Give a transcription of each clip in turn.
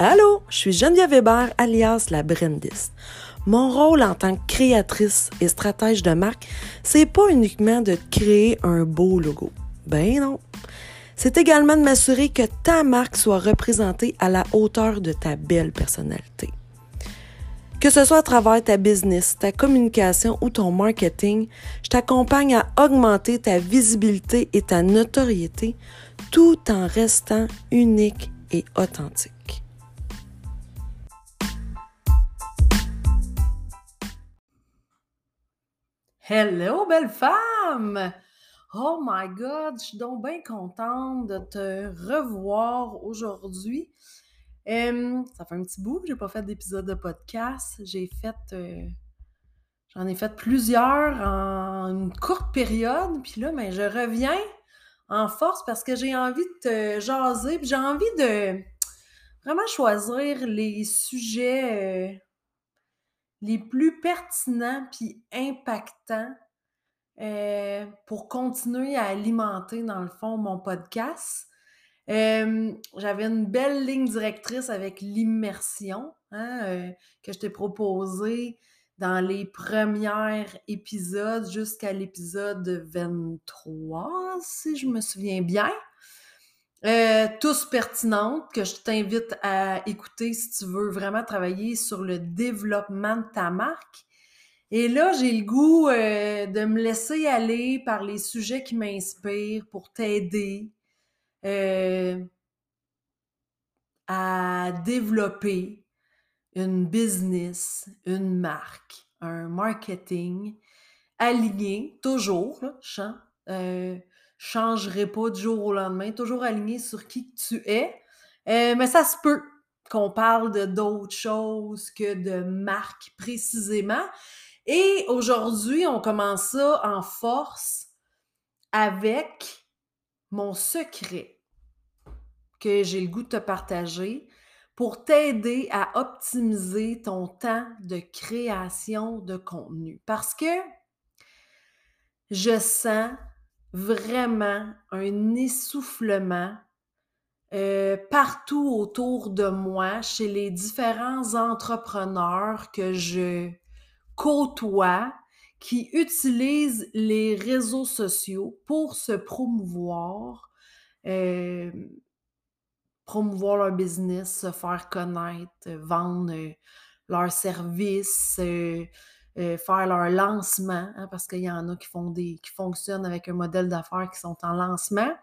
Allô, je suis Geneviève Weber, alias la Brendis. Mon rôle en tant que créatrice et stratège de marque, c'est pas uniquement de créer un beau logo. Ben non. C'est également de m'assurer que ta marque soit représentée à la hauteur de ta belle personnalité. Que ce soit à travers ta business, ta communication ou ton marketing, je t'accompagne à augmenter ta visibilité et ta notoriété tout en restant unique et authentique. Hello, belle femme! Oh my God, je suis donc bien contente de te revoir aujourd'hui. ça fait un petit bout que j'ai pas fait d'épisode de podcast. J'ai fait. Euh, j'en ai fait plusieurs en une courte période. Puis là, ben, je reviens en force parce que j'ai envie de te jaser. Puis j'ai envie de vraiment choisir les sujets. Euh, les plus pertinents puis impactants euh, pour continuer à alimenter, dans le fond, mon podcast. Euh, j'avais une belle ligne directrice avec l'immersion hein, euh, que je t'ai proposée dans les premiers épisodes jusqu'à l'épisode 23, si je me souviens bien. Euh, tous pertinentes, que je t'invite à écouter si tu veux vraiment travailler sur le développement de ta marque. Et là, j'ai le goût euh, de me laisser aller par les sujets qui m'inspirent pour t'aider euh, à développer une business, une marque, un marketing aligné, toujours, là, changerai pas du jour au lendemain, toujours aligné sur qui tu es. Euh, mais ça se peut qu'on parle de d'autres choses que de marque précisément. Et aujourd'hui, on commence ça en force avec mon secret que j'ai le goût de te partager pour t'aider à optimiser ton temps de création de contenu. Parce que je sens vraiment un essoufflement euh, partout autour de moi, chez les différents entrepreneurs que je côtoie, qui utilisent les réseaux sociaux pour se promouvoir, euh, promouvoir leur business, se faire connaître, vendre euh, leurs services, faire leur lancement, hein, parce qu'il y en a qui font des qui fonctionnent avec un modèle d'affaires qui sont en lancement.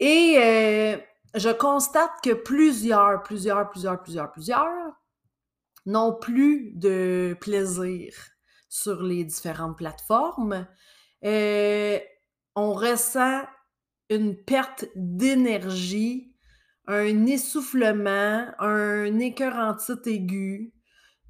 Et euh, je constate que plusieurs, plusieurs, plusieurs, plusieurs, plusieurs n'ont plus de plaisir sur les différentes plateformes. Euh, on ressent une perte d'énergie, un essoufflement, un écœur en titre aigu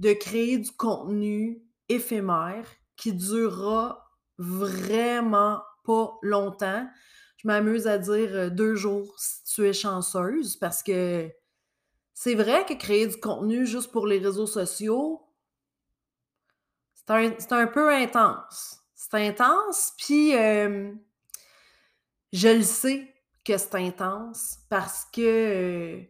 de créer du contenu éphémère qui durera vraiment pas longtemps. Je m'amuse à dire euh, deux jours si tu es chanceuse parce que c'est vrai que créer du contenu juste pour les réseaux sociaux, c'est un, peu intense. C'est intense, puis je le sais que c'est intense parce que euh,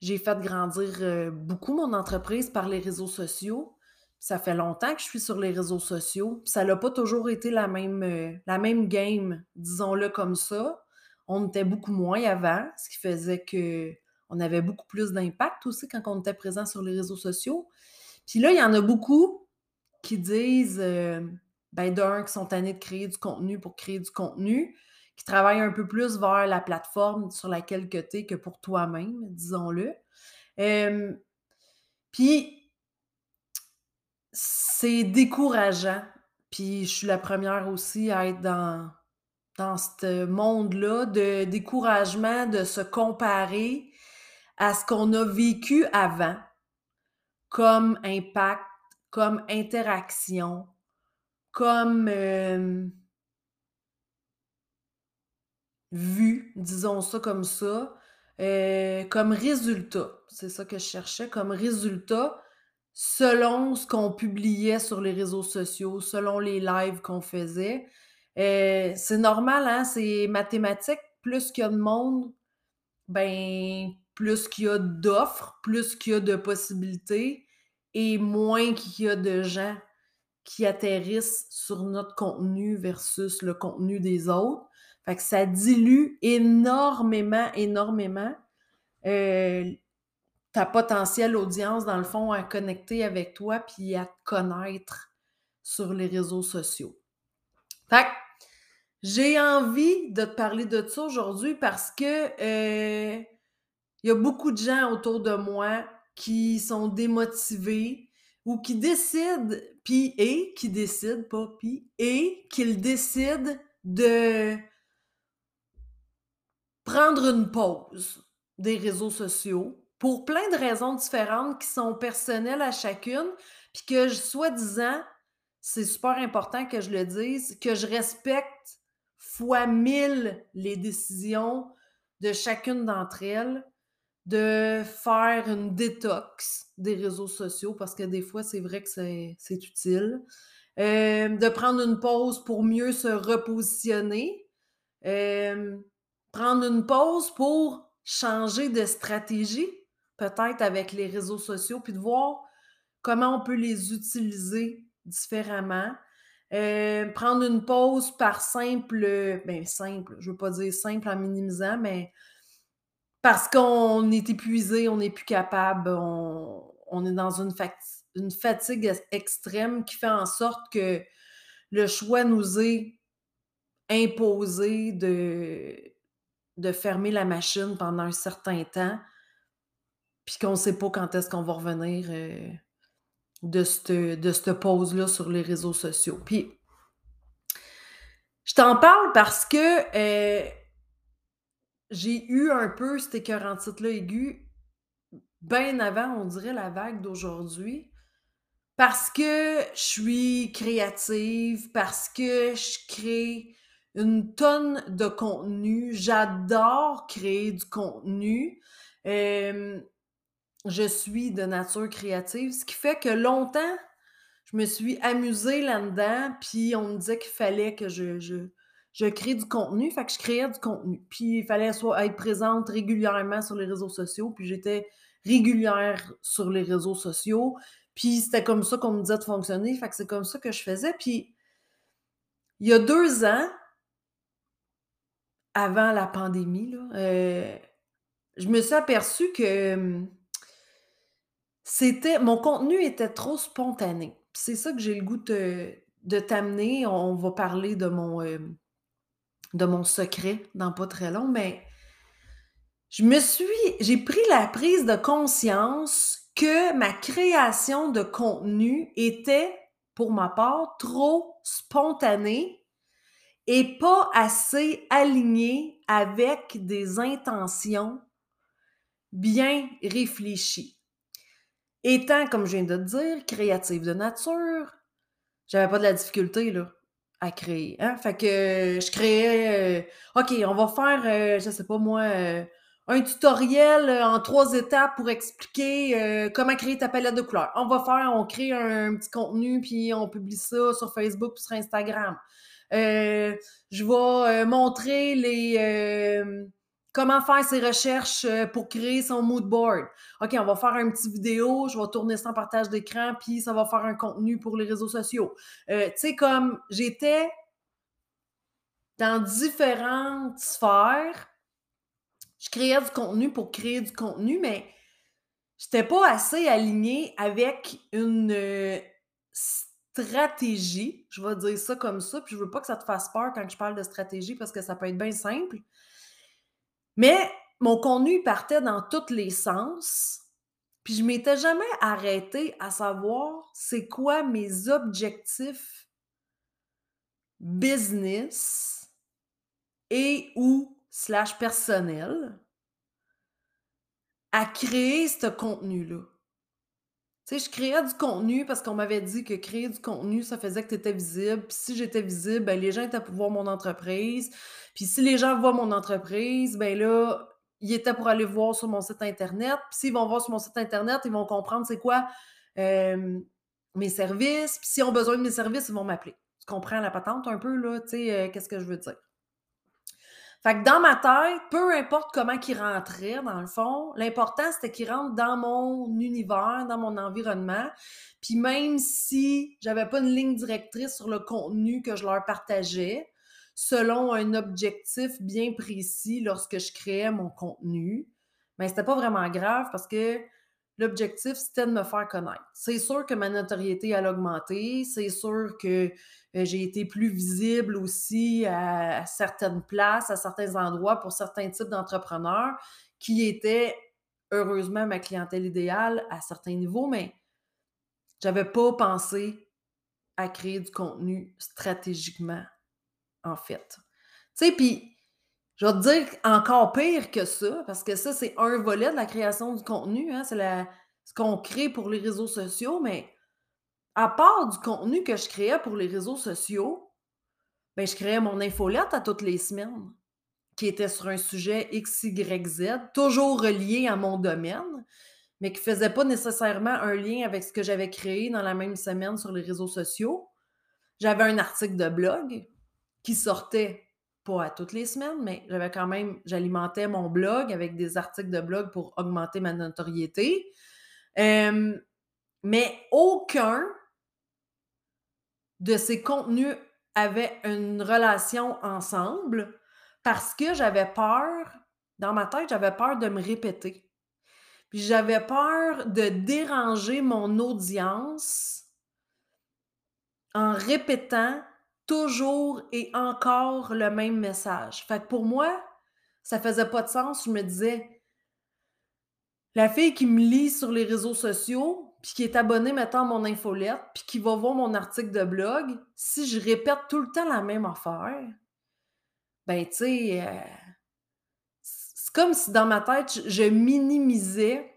j'ai fait grandir beaucoup mon entreprise par les réseaux sociaux ça fait longtemps que je suis sur les réseaux sociaux. Ça n'a pas toujours été la même, euh, la même game, disons-le comme ça. On était beaucoup moins avant, ce qui faisait que on avait beaucoup plus d'impact aussi quand on était présent sur les réseaux sociaux. Puis là, il y en a beaucoup qui disent, euh, ben d'un, qui sont tannés de créer du contenu pour créer du contenu, qui travaillent un peu plus vers la plateforme sur laquelle tu es que pour toi-même, disons-le. Puis c'est décourageant. Puis je suis la première aussi à être dans, dans ce monde-là de découragement, de se comparer à ce qu'on a vécu avant comme impact, comme interaction, comme vue, disons ça comme ça, euh, comme résultat. C'est ça que je cherchais, comme résultat selon ce qu'on publiait sur les réseaux sociaux, selon les lives qu'on faisait. Euh, c'est normal, hein? C'est mathématique. Plus qu'il y a de monde, ben, plus qu'il y a d'offres, plus qu'il y a de possibilités et moins qu'il y a de gens qui atterrissent sur notre contenu versus le contenu des autres. Fait que ça dilue énormément, énormément euh, ta potentielle audience, dans le fond, à connecter avec toi puis à te connaître sur les réseaux sociaux. Fait que j'ai envie de te parler de ça aujourd'hui parce que euh, il y a beaucoup de gens autour de moi qui sont démotivés ou qui décident, puis et qui décident, pas puis, et qu'ils décident de prendre une pause des réseaux sociaux pour plein de raisons différentes qui sont personnelles à chacune, puis que, soi-disant, c'est super important que je le dise, que je respecte fois mille les décisions de chacune d'entre elles, de faire une détox des réseaux sociaux, parce que des fois, c'est vrai que c'est utile. Euh, de prendre une pause pour mieux se repositionner. Euh, prendre une pause pour changer de stratégie, peut-être avec les réseaux sociaux, puis de voir comment on peut les utiliser différemment. Euh, prendre une pause par simple, ben simple, je veux pas dire simple en minimisant, mais parce qu'on est épuisé, on n'est plus capable, on, est dans une, une fatigue extrême qui fait en sorte que le choix nous est imposé de, de fermer la machine pendant un certain temps, puis qu'on ne sait pas quand est-ce qu'on va revenir euh, de cette, de cette pause-là sur les réseaux sociaux. Puis, je t'en parle parce que euh, j'ai eu un peu cet écœurantite-là aigu bien avant, on dirait, la vague d'aujourd'hui. Parce que je suis créative, parce que je crée une tonne de contenu. J'adore créer du contenu. je suis de nature créative, ce qui fait que longtemps, je me suis amusée là-dedans, puis on me disait qu'il fallait que je, je, crée du contenu, fait que je créais du contenu. Puis il fallait soit être présente régulièrement sur les réseaux sociaux, puis j'étais régulière sur les réseaux sociaux. Puis c'était comme ça qu'on me disait de fonctionner, fait que c'est comme ça que je faisais. Puis il y a deux ans, avant la pandémie, euh, je me suis aperçue que c'était mon contenu était trop spontané. C'est ça que j'ai le goût de t'amener. On va parler de mon, de mon secret dans pas très long, mais je me suis, j'ai pris la prise de conscience que ma création de contenu était, pour ma part, trop spontanée et pas assez aligné avec des intentions bien réfléchies. Étant, comme je viens de te dire, créative de nature, j'avais pas de la difficulté là, à créer. Hein? Fait que je créais, euh, OK, on va faire, euh, je sais pas moi, euh, un tutoriel en trois étapes pour expliquer comment créer ta palette de couleurs. On va faire, on crée un, petit contenu, puis on publie ça sur Facebook, sur Instagram. Euh, je vais euh, montrer les euh, comment faire ses recherches pour créer son mood board. OK, on va faire une petite vidéo, je vais tourner en partage d'écran, puis ça va faire un contenu pour les réseaux sociaux. tu sais, comme j'étais dans différentes sphères, je créais du contenu pour créer du contenu, mais je n'étais pas assez alignée avec une stratégie, je vais dire ça comme ça, puis je veux pas que ça te fasse peur quand je parle de stratégie parce que ça peut être bien simple. Mais mon contenu partait dans tous les sens, puis je m'étais jamais arrêtée à savoir c'est quoi mes objectifs business et ou slash personnel à créer ce contenu-là. Je créais du contenu parce qu'on m'avait dit que créer du contenu, ça faisait que tu étais visible. Puis si j'étais visible, ben, les gens étaient pour voir mon entreprise. Puis si les gens voient mon entreprise, ben là, ils étaient pour aller voir sur mon site Internet. Puis s'ils vont voir sur mon site Internet, ils vont comprendre c'est quoi mes services. Puis s'ils ont besoin de mes services, ils vont m'appeler. Tu comprends la patente un peu, là? Tu sais, euh, qu'est-ce que je veux dire? Fait que dans ma tête, peu importe comment qu'il rentrait, dans le fond, l'important, c'était qu'il rentre dans mon univers, dans mon environnement. Puis même si j'avais pas une ligne directrice sur le contenu que je leur partageais, selon un objectif bien précis lorsque je créais mon contenu, mais ben, c'était pas vraiment grave parce que l'objectif, c'était de me faire connaître. C'est sûr que ma notoriété a augmenté, c'est sûr que euh, j'ai été plus visible aussi à, certaines places, à certains endroits pour certains types d'entrepreneurs qui étaient heureusement ma clientèle idéale à certains niveaux, mais j'avais pas pensé à créer du contenu stratégiquement, en fait. Tu sais, puis je vais te dire encore pire que ça, parce que ça, c'est un volet de la création du contenu, hein, c'est ce qu'on crée pour les réseaux sociaux, mais à part du contenu que je créais pour les réseaux sociaux, ben, je créais mon infolette à toutes les semaines, qui était sur un sujet X, Y, Z, toujours relié à mon domaine, mais qui ne faisait pas nécessairement un lien avec ce que j'avais créé dans la même semaine sur les réseaux sociaux. J'avais un article de blog qui sortait pas à toutes les semaines, mais j'avais quand même, j'alimentais mon blog avec des articles de blog pour augmenter ma notoriété. mais aucun de ces contenus avaient une relation ensemble parce que j'avais peur, dans ma tête, j'avais peur de me répéter. Puis j'avais peur de déranger mon audience en répétant toujours et encore le même message. Fait que pour moi, ça faisait pas de sens. Je me disais, la fille qui me lit sur les réseaux sociaux, puis qui est abonné maintenant à mon infolette, puis qui va voir mon article de blog, si je répète tout le temps la même affaire, ben, tu sais, euh, c'est comme si dans ma tête, je minimisais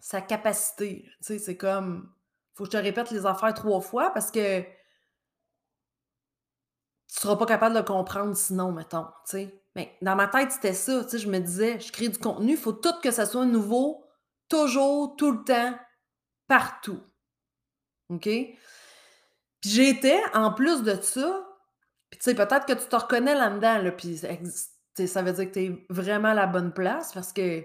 sa capacité. Tu sais, c'est comme, faut que je te répète les affaires trois fois parce que tu seras pas capable de le comprendre sinon, mettons. Mais dans ma tête, c'était ça, tu sais, je me disais, je crée du contenu, il faut tout que ça soit nouveau, toujours, tout le temps, partout. OK? Puis j'étais, en plus de ça, puis tu sais, peut-être que tu te reconnais là-dedans, là, puis ça veut dire que tu es vraiment à la bonne place parce que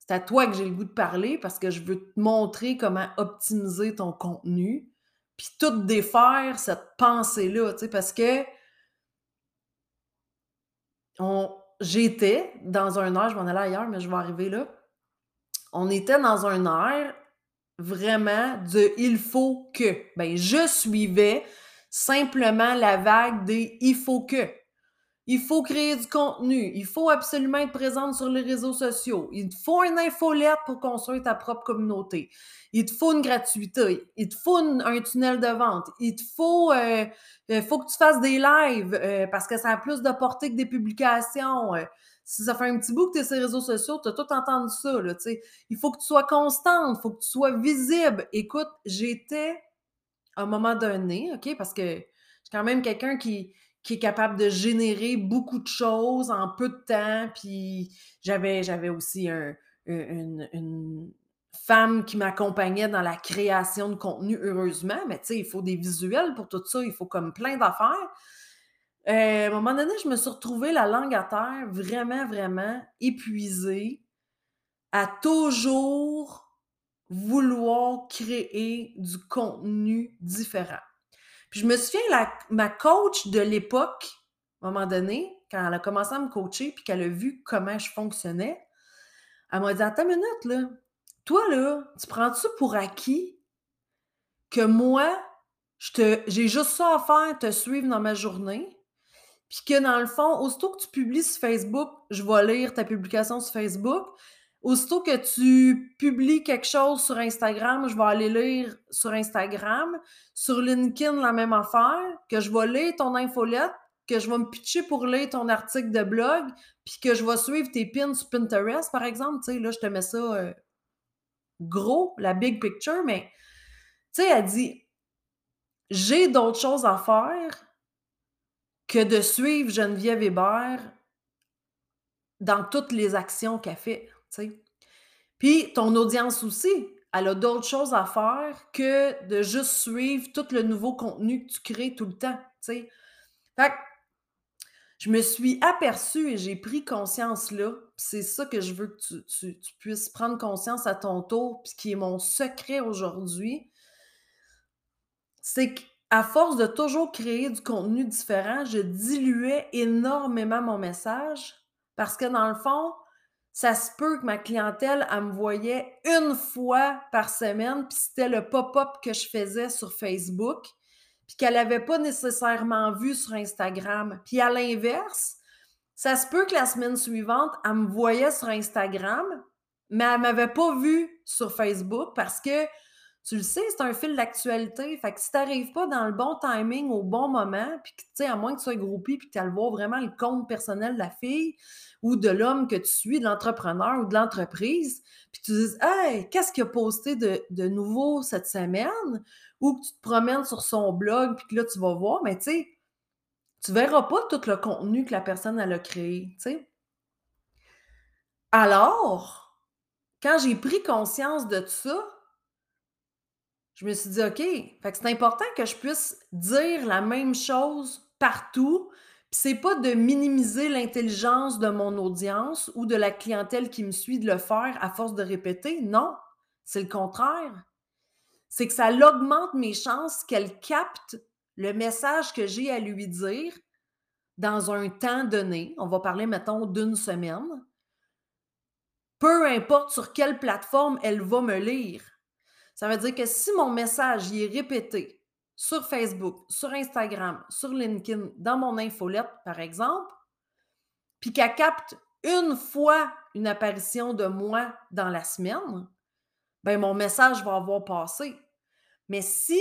c'est à toi que j'ai le goût de parler parce que je veux te montrer comment optimiser ton contenu, puis tout défaire cette pensée-là, tu sais, parce que j'étais dans un air, je m'en allais ailleurs, mais je vais arriver là. On était dans un air vraiment de il faut que. Ben, je suivais simplement la vague des il faut que. Il faut créer du contenu. Il faut absolument être présente sur les réseaux sociaux. Il te faut une infolette pour construire ta propre communauté. Il te faut une gratuité. Il te faut un tunnel de vente. Il te faut, euh, euh, faut que tu fasses des lives euh, parce que ça a plus de portée que des publications si ça fait un petit bout que tu es sur les réseaux sociaux, tu as tout entendu ça. Là, il faut que tu sois constante, il faut que tu sois visible. Écoute, j'étais à un moment donné, OK, parce que je suis quand même quelqu'un qui, qui est capable de générer beaucoup de choses en peu de temps. Puis j'avais, j'avais aussi une, une, femme qui m'accompagnait dans la création de contenu, heureusement. Mais tu sais, il faut des visuels pour tout ça, il faut comme plein d'affaires. Euh, à un moment donné, je me suis retrouvée la langue à terre, vraiment, vraiment épuisée, à toujours vouloir créer du contenu différent. Puis je me souviens, la, ma coach de l'époque, à un moment donné, quand elle a commencé à me coacher, puis qu'elle a vu comment je fonctionnais, elle m'a dit Attends une minute, là, toi, là, tu prends-tu pour acquis que moi, j'ai juste ça à faire, te suivre dans ma journée, puis que dans le fond, aussitôt que tu publies sur Facebook, je vais lire ta publication sur Facebook. Aussitôt que tu publies quelque chose sur Instagram, je vais aller lire sur Instagram. Sur LinkedIn, la même affaire, que je vais lire ton infolette, que je vais me pitcher pour lire ton article de blog, puis que je vais suivre tes pins sur Pinterest, par exemple. Tu sais, là, je te mets ça euh, gros, la big picture, mais tu sais, elle dit j'ai d'autres choses à faire que de suivre Geneviève Hébert dans toutes les actions qu'elle fait. Puis ton audience aussi, elle a d'autres choses à faire que de juste suivre tout le nouveau contenu que tu crées tout le temps. Fait je me suis aperçue et j'ai pris conscience là. C'est ça que je veux que tu, puisses prendre conscience à ton tour, puis qui est mon secret aujourd'hui. C'est qu'à force de toujours créer du contenu différent, je diluais énormément mon message parce que dans le fond, ça se peut que ma clientèle, elle me voyait une fois par semaine, puis c'était le pop-up que je faisais sur Facebook, puis qu'elle n'avait pas nécessairement vu sur Instagram. Puis à l'inverse, ça se peut que la semaine suivante, elle me voyait sur Instagram, mais elle ne m'avait pas vu sur Facebook parce que tu le sais, c'est un fil d'actualité. Fait que si tu n'arrives pas dans le bon timing au bon moment, puis tu sais, à moins que tu sois groupé puis que tu voir vraiment le compte personnel de la fille ou de l'homme que tu suis, de l'entrepreneur ou de l'entreprise, puis tu dis Hey, qu'est-ce qu'il a posté de, de, nouveau cette semaine? Ou que tu te promènes sur son blog, puis que là, tu vas voir, mais tu sais, tu verras pas tout le contenu que la personne elle a créé, tu sais. Alors, quand j'ai pris conscience de ça, je me suis dit, OK, c'est important que je puisse dire la même chose partout. Puis c'est pas de minimiser l'intelligence de mon audience ou de la clientèle qui me suit de le faire à force de répéter. Non, c'est le contraire. C'est que ça augmente mes chances qu'elle capte le message que j'ai à lui dire dans un temps donné. On va parler, mettons, d'une semaine. Peu importe sur quelle plateforme elle va me lire. Ça veut dire que si mon message y est répété sur Facebook, sur Instagram, sur LinkedIn, dans mon infolette, par exemple, puis qu'elle capte une fois une apparition de moi dans la semaine, ben mon message va avoir passé. Mais si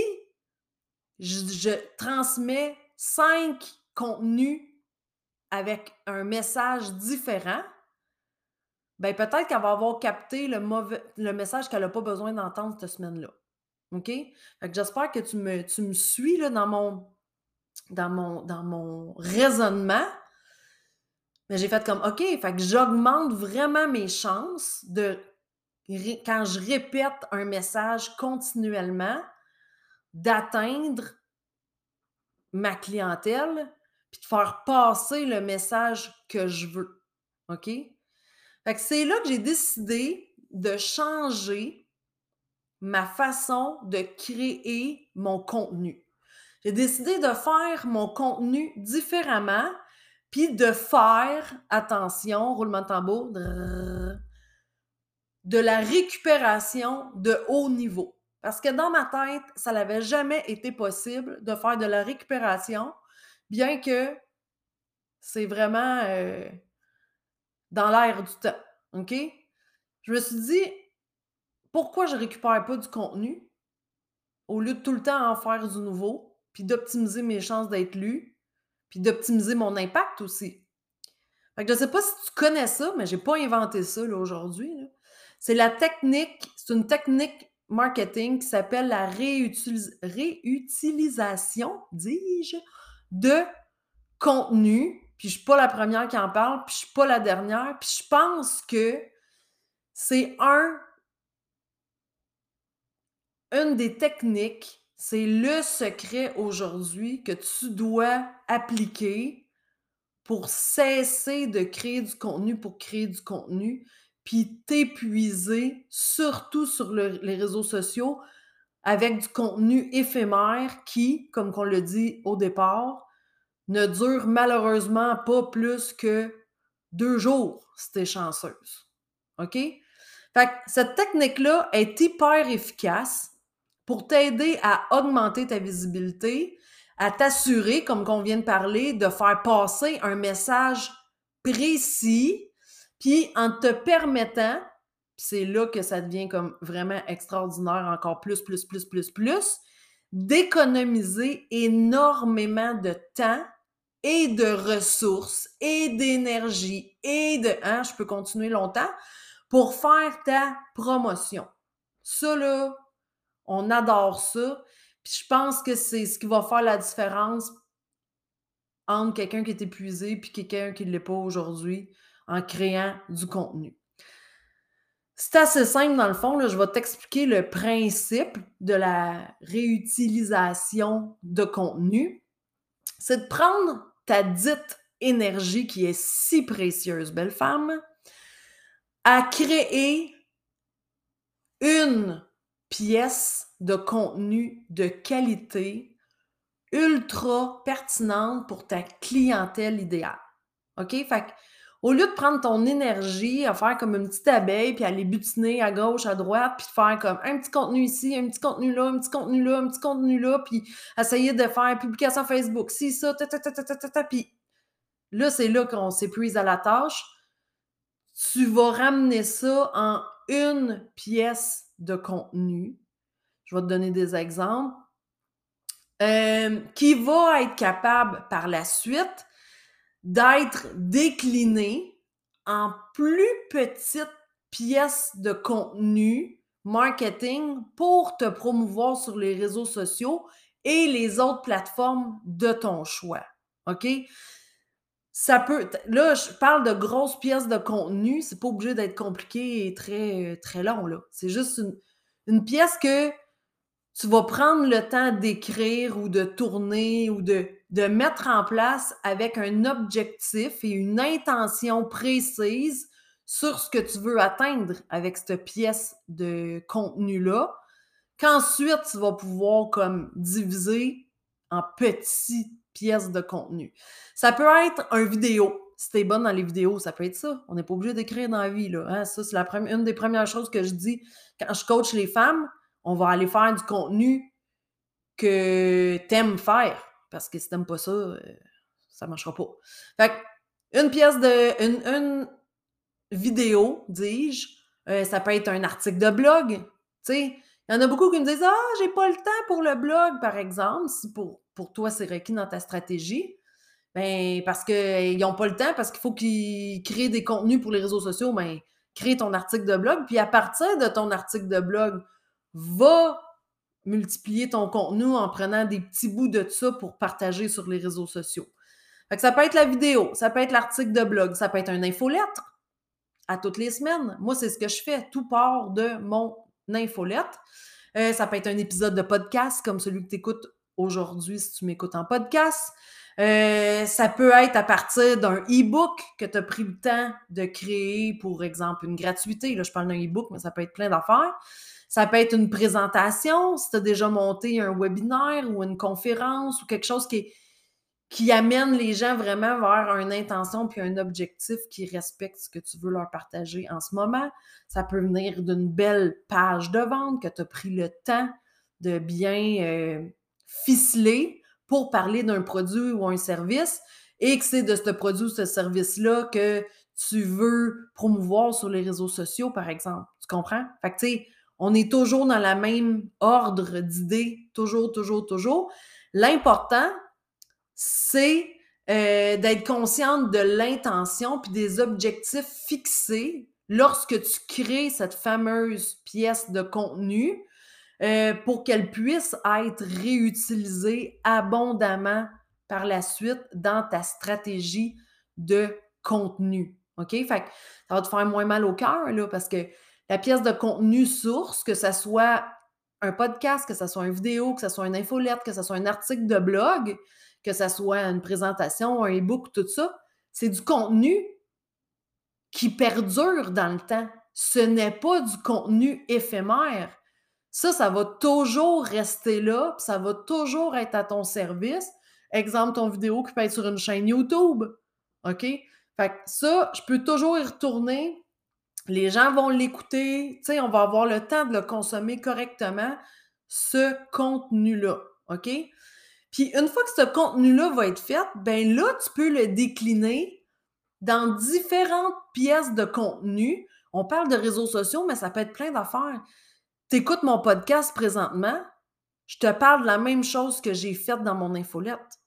je, je transmets cinq contenus avec un message différent, ben peut-être qu'elle va avoir capté le, le message qu'elle n'a pas besoin d'entendre cette semaine-là. OK? J'espère que tu me, tu me suis là, dans, mon, dans, mon, dans mon raisonnement. Mais j'ai fait comme OK, fait que j'augmente vraiment mes chances de quand je répète un message continuellement, d'atteindre ma clientèle, puis de faire passer le message que je veux. OK? C'est là que j'ai décidé de changer ma façon de créer mon contenu. J'ai décidé de faire mon contenu différemment, puis de faire, attention, roulement de tambour, de la récupération de haut niveau. Parce que dans ma tête, ça n'avait jamais été possible de faire de la récupération, bien que c'est vraiment... Euh, dans l'air du temps. OK? Je me suis dit, pourquoi je ne récupère pas du contenu au lieu de tout le temps en faire du nouveau, puis d'optimiser mes chances d'être lu, puis d'optimiser mon impact aussi? Fait que je ne sais pas si tu connais ça, mais je n'ai pas inventé ça aujourd'hui. C'est la technique, c'est une technique marketing qui s'appelle la réutilisation, dis-je, de contenu puis je suis pas la première qui en parle, puis je suis pas la dernière, puis je pense que c'est un une des techniques, c'est le secret aujourd'hui que tu dois appliquer pour cesser de créer du contenu pour créer du contenu, puis t'épuiser, surtout sur les réseaux sociaux, avec du contenu éphémère qui, comme on le dit au départ, ne dure malheureusement pas plus que deux jours si tu es chanceuse. OK? Fait que cette technique-là est hyper efficace pour t'aider à augmenter ta visibilité, à t'assurer, comme on vient de parler, de faire passer un message précis, puis en te permettant, c'est là que ça devient comme vraiment extraordinaire, encore plus, plus, plus, plus, plus, d'économiser énormément de temps et de ressources et d'énergie et de... Hein, je peux continuer longtemps pour faire ta promotion. Ça, là, on adore ça. Puis je pense que c'est ce qui va faire la différence entre quelqu'un qui est épuisé puis quelqu'un qui ne l'est pas aujourd'hui en créant du contenu. C'est assez simple dans le fond. Là, je vais t'expliquer le principe de la réutilisation de contenu. C'est de prendre ta dite énergie qui est si précieuse, belle femme, à créer une pièce de contenu de qualité ultra pertinente pour ta clientèle idéale. OK? Fait au lieu de prendre ton énergie à faire comme une petite abeille, puis aller butiner à gauche, à droite, puis faire comme un petit contenu ici, un petit contenu là, un petit contenu là, un petit contenu là, puis essayer de faire publication Facebook, si, ça, ta, ta, ta, ta, ta, ta, puis là, c'est là qu'on s'épuise à la tâche. Tu vas ramener ça en une pièce de contenu. Je vais te donner des exemples. Euh, qui va être capable par la suite d'être décliné en plus petites pièces de contenu marketing pour te promouvoir sur les réseaux sociaux et les autres plateformes de ton choix. OK? Ça peut. Là, je parle de grosses pièces de contenu. C'est pas obligé d'être compliqué et très, très long. C'est juste une pièce que tu vas prendre le temps d'écrire ou de tourner ou de, de mettre en place avec un objectif et une intention précise sur ce que tu veux atteindre avec cette pièce de contenu-là, qu'ensuite tu vas pouvoir comme diviser en petites pièces de contenu. Ça peut être un vidéo. Si t'es bonne dans les vidéos, ça peut être ça. On n'est pas obligé d'écrire dans la vie. Là. Hein. Ça, c'est la une des premières choses que je dis quand je coach les femmes on va aller faire du contenu que t'aimes faire. Parce que si t'aimes pas ça, euh, ça marchera pas. Fait une pièce de. Une, vidéo, dis-je, euh, ça peut être un article de blog. Il y en a beaucoup qui me disent Ah, j'ai pas le temps pour le blog, par exemple, si pour, toi c'est requis dans ta stratégie. Ben, parce qu'ils n'ont pas le temps, parce qu'il faut qu'ils créent des contenus pour les réseaux sociaux, ben, crée ton article de blog. Puis à partir de ton article de blog, va multiplier ton contenu en prenant des petits bouts de ça pour partager sur les réseaux sociaux. ça peut être la vidéo, ça peut être l'article de blog, ça peut être un infolettre à toutes les semaines. Moi, c'est ce que je fais. Tout part de mon infolettre. Euh, ça peut être un épisode de podcast comme celui que tu écoutes aujourd'hui si tu m'écoutes en podcast. Euh, ça peut être à partir d'un e-book que tu as pris le temps de créer, pour exemple, une gratuité. Là, je parle d'un e-book, mais ça peut être plein d'affaires. Ça peut être une présentation, si tu as déjà monté un webinaire ou une conférence ou quelque chose qui, amène les gens vraiment vers une intention puis un objectif qui respecte ce que tu veux leur partager en ce moment. Ça peut venir d'une belle page de vente que tu as pris le temps de bien euh, ficeler pour parler d'un produit ou un service et que c'est de ce produit ou ce service-là que tu veux promouvoir sur les réseaux sociaux, par exemple. Tu comprends? Fait que, tu sais, on est toujours dans la même ordre d'idées, toujours, toujours, toujours. L'important, c'est euh, d'être consciente de l'intention puis des objectifs fixés lorsque tu crées cette fameuse pièce de contenu euh, pour qu'elle puisse être réutilisée abondamment par la suite dans ta stratégie de contenu. OK? Ça va te faire moins mal au cœur, là, parce que la pièce de contenu source, que ce soit un podcast, que ce soit une vidéo, que ce soit une infolette, que ce soit un article de blog, que ce soit une présentation, un e-book, tout ça, c'est du contenu qui perdure dans le temps. Ce n'est pas du contenu éphémère. Ça, ça va toujours rester là, ça va toujours être à ton service. Exemple, ton vidéo qui peut être sur une chaîne YouTube. OK? Fait que ça, je peux toujours y retourner les gens vont l'écouter, tu sais, on va avoir le temps de le consommer correctement, ce contenu-là, OK? Puis une fois que ce contenu-là va être fait, ben là, tu peux le décliner dans différentes pièces de contenu. On parle de réseaux sociaux, mais ça peut être plein d'affaires. Tu écoutes mon podcast présentement, je te parle de la même chose que j'ai faite dans mon infolette.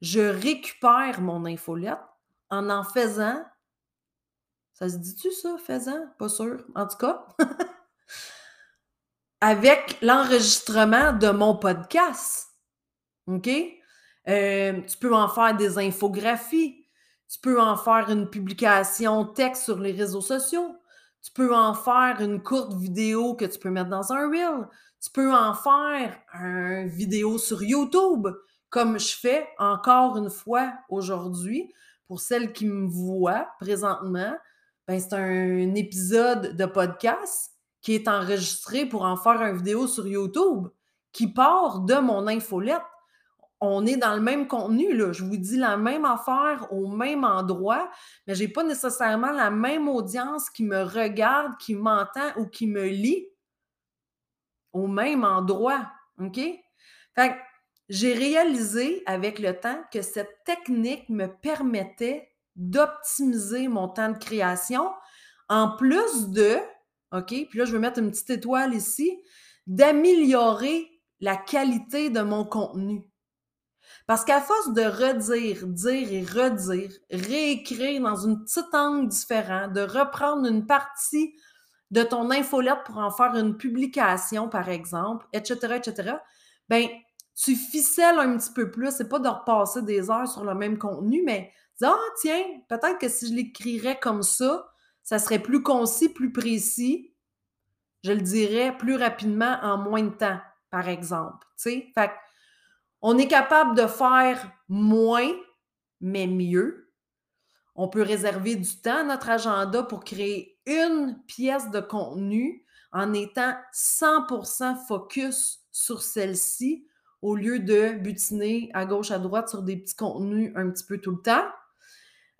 Je récupère mon infolette en en faisant ça se dit-tu ça, faisan? Pas sûr. En tout cas, avec l'enregistrement de mon podcast. OK? Euh, tu peux en faire des infographies. Tu peux en faire une publication texte sur les réseaux sociaux. Tu peux en faire une courte vidéo que tu peux mettre dans un reel. Tu peux en faire une vidéo sur YouTube comme je fais encore une fois aujourd'hui, pour celles qui me voient présentement, ben c'est un épisode de podcast qui est enregistré pour en faire une vidéo sur YouTube qui part de mon infolette. On est dans le même contenu, là. Je vous dis la même affaire au même endroit, mais j'ai pas nécessairement la même audience qui me regarde, qui m'entend ou qui me lit au même endroit. OK? Fait j'ai réalisé avec le temps que cette technique me permettait d'optimiser mon temps de création en plus de, OK, puis là, je vais mettre une petite étoile ici, d'améliorer la qualité de mon contenu. Parce qu'à force de redire, dire et redire, réécrire dans une petite angle différent, de reprendre une partie de ton infolette pour en faire une publication, par exemple, etc., etc., ben, tu ficelles un petit peu plus. C'est pas de repasser des heures sur le même contenu, mais ah, tiens, peut-être que si je l'écrirais comme ça, ça serait plus concis, plus précis. Je le dirais plus rapidement en moins de temps, par exemple. Fait on est capable de faire moins, mais mieux. On peut réserver du temps à notre agenda pour créer une pièce de contenu en étant 100% focus sur celle-ci au lieu de butiner à gauche, à droite sur des petits contenus un petit peu tout le temps.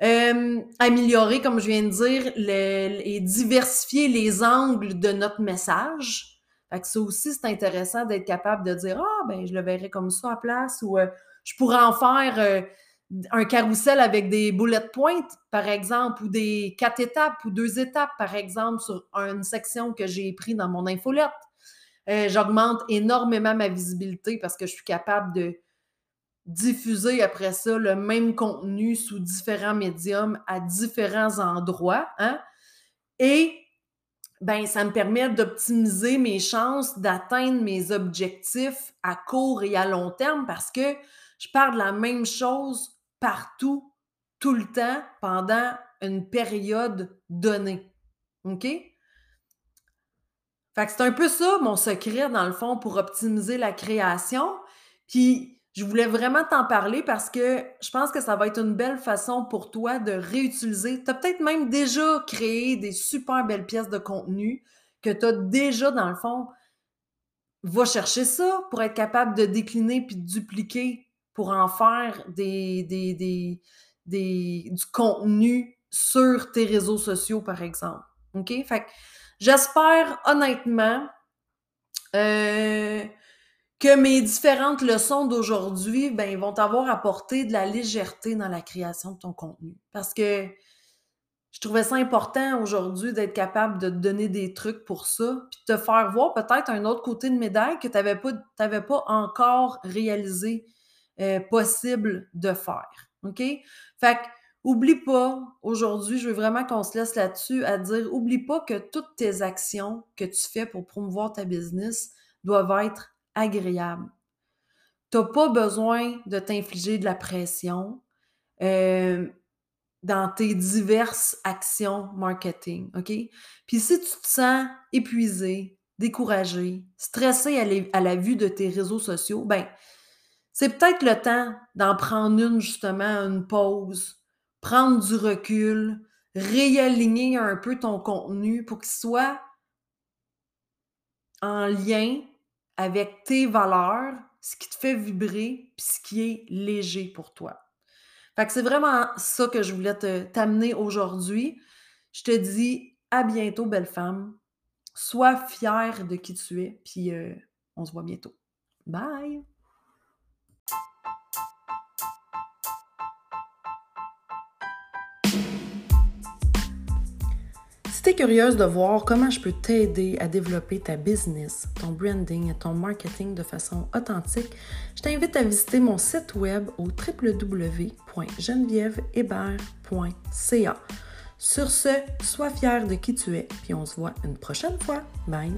Euh, améliorer, comme je viens de dire, et diversifier les angles de notre message. Fait que ça aussi, c'est intéressant d'être capable de dire Ah, ben, je le verrai comme ça à place ou euh, je pourrais en faire euh, un carrousel avec des bullet points, par exemple, ou des quatre étapes ou deux étapes, par exemple, sur une section que j'ai pris dans mon infolette. Euh, j'augmente énormément ma visibilité parce que je suis capable de diffuser après ça le même contenu sous différents médiums à différents endroits. Hein? Et ben, ça me permet d'optimiser mes chances d'atteindre mes objectifs à court et à long terme parce que je parle de la même chose partout, tout le temps, pendant une période donnée. OK? Fait que c'est un peu ça mon secret, dans le fond, pour optimiser la création. Puis je voulais vraiment t'en parler parce que je pense que ça va être une belle façon pour toi de réutiliser. Tu as peut-être même déjà créé des super belles pièces de contenu que tu as déjà, dans le fond. Va chercher ça pour être capable de décliner puis de dupliquer pour en faire des, des, des, du contenu sur tes réseaux sociaux, par exemple. OK? Fait que J'espère honnêtement euh, que mes différentes leçons d'aujourd'hui ben, vont t'avoir apporté de la légèreté dans la création de ton contenu. Parce que je trouvais ça important aujourd'hui d'être capable de te donner des trucs pour ça, puis de te faire voir peut-être un autre côté de médaille que tu n'avais pas, pas encore réalisé euh, possible de faire. OK? Fait que Oublie pas, aujourd'hui, je veux vraiment qu'on se laisse là-dessus à dire, oublie pas que toutes tes actions que tu fais pour promouvoir ta business doivent être agréables. Tu n'as pas besoin de t'infliger de la pression euh, dans tes diverses actions marketing, OK? Puis si tu te sens épuisé, découragé, stressé à, la vue de tes réseaux sociaux, ben c'est peut-être le temps d'en prendre une, justement, une pause, prendre du recul, réaligner un peu ton contenu pour qu'il soit en lien avec tes valeurs, ce qui te fait vibrer, puis ce qui est léger pour toi. Fait que c'est vraiment ça que je voulais t'amener aujourd'hui. Je te dis à bientôt, belle femme. Sois fière de qui tu es, puis euh, on se voit bientôt. Bye! Tu curieuse de voir comment je peux t'aider à développer ta business, ton branding et ton marketing de façon authentique, je t'invite à visiter mon site web au www.genevièvehébert.ca. Sur ce, sois fier de qui tu es, puis on se voit une prochaine fois. Bye!